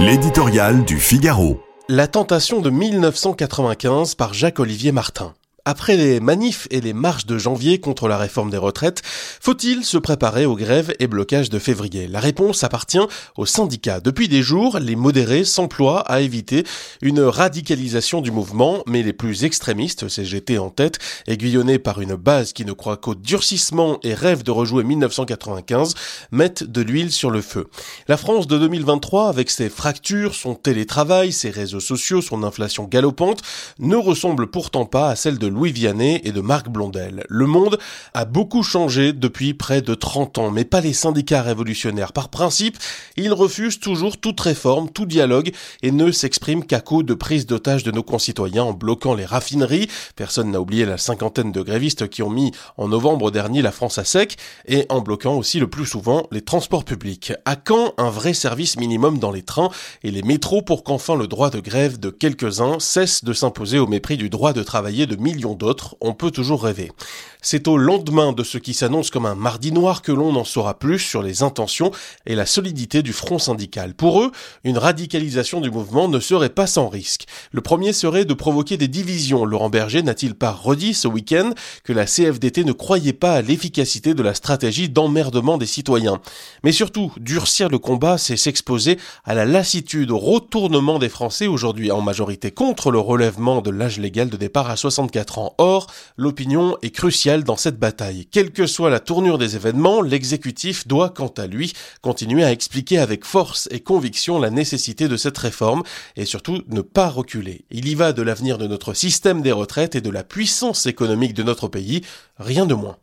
L'éditorial du Figaro. La tentation de 1995 par Jacques-Olivier Martin. Après les manifs et les marches de janvier contre la réforme des retraites, faut-il se préparer aux grèves et blocages de février? La réponse appartient aux syndicats. Depuis des jours, les modérés s'emploient à éviter une radicalisation du mouvement, mais les plus extrémistes, CGT en tête, aiguillonnés par une base qui ne croit qu'au durcissement et rêve de rejouer 1995, mettent de l'huile sur le feu. La France de 2023, avec ses fractures, son télétravail, ses réseaux sociaux, son inflation galopante, ne ressemble pourtant pas à celle de Louis Vianney et de Marc Blondel. Le monde a beaucoup changé depuis près de 30 ans, mais pas les syndicats révolutionnaires. Par principe, ils refusent toujours toute réforme, tout dialogue et ne s'expriment qu'à coup de prise d'otage de nos concitoyens en bloquant les raffineries. Personne n'a oublié la cinquantaine de grévistes qui ont mis en novembre dernier la France à sec et en bloquant aussi le plus souvent les transports publics. À quand un vrai service minimum dans les trains et les métros pour qu'enfin le droit de grève de quelques-uns cesse de s'imposer au mépris du droit de travailler de millions d'autres, on peut toujours rêver. C'est au lendemain de ce qui s'annonce comme un mardi noir que l'on en saura plus sur les intentions et la solidité du front syndical. Pour eux, une radicalisation du mouvement ne serait pas sans risque. Le premier serait de provoquer des divisions. Laurent Berger n'a-t-il pas redit ce week-end que la CFDT ne croyait pas à l'efficacité de la stratégie d'emmerdement des citoyens? Mais surtout, durcir le combat, c'est s'exposer à la lassitude, au retournement des Français aujourd'hui en majorité contre le relèvement de l'âge légal de départ à 64 ans. Or, l'opinion est cruciale dans cette bataille. Quelle que soit la tournure des événements, l'exécutif doit, quant à lui, continuer à expliquer avec force et conviction la nécessité de cette réforme et surtout ne pas reculer. Il y va de l'avenir de notre système des retraites et de la puissance économique de notre pays, rien de moins.